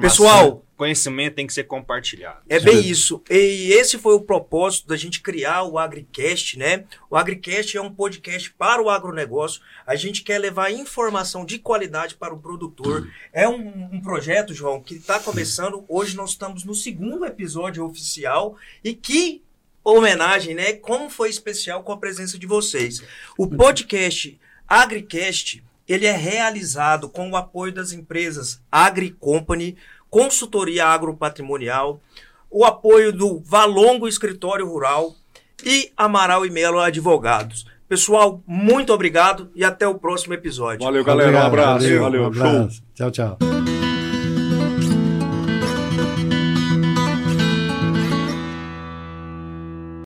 Pessoal, conhecimento tem que ser compartilhado. É bem isso. E esse foi o propósito da gente criar o AgriCast, né? O AgriCast é um podcast para o agronegócio. A gente quer levar informação de qualidade para o produtor. É um, um projeto, João, que está começando. Hoje nós estamos no segundo episódio oficial e que homenagem, né? Como foi especial com a presença de vocês. O podcast AgriCast, ele é realizado com o apoio das empresas Agri Company, Consultoria Agropatrimonial, o apoio do Valongo Escritório Rural e Amaral e Melo Advogados. Pessoal, muito obrigado e até o próximo episódio. Valeu, galera. Um Obrigado, abraço. valeu, Valeu. um Show. abraço. Tchau, tchau.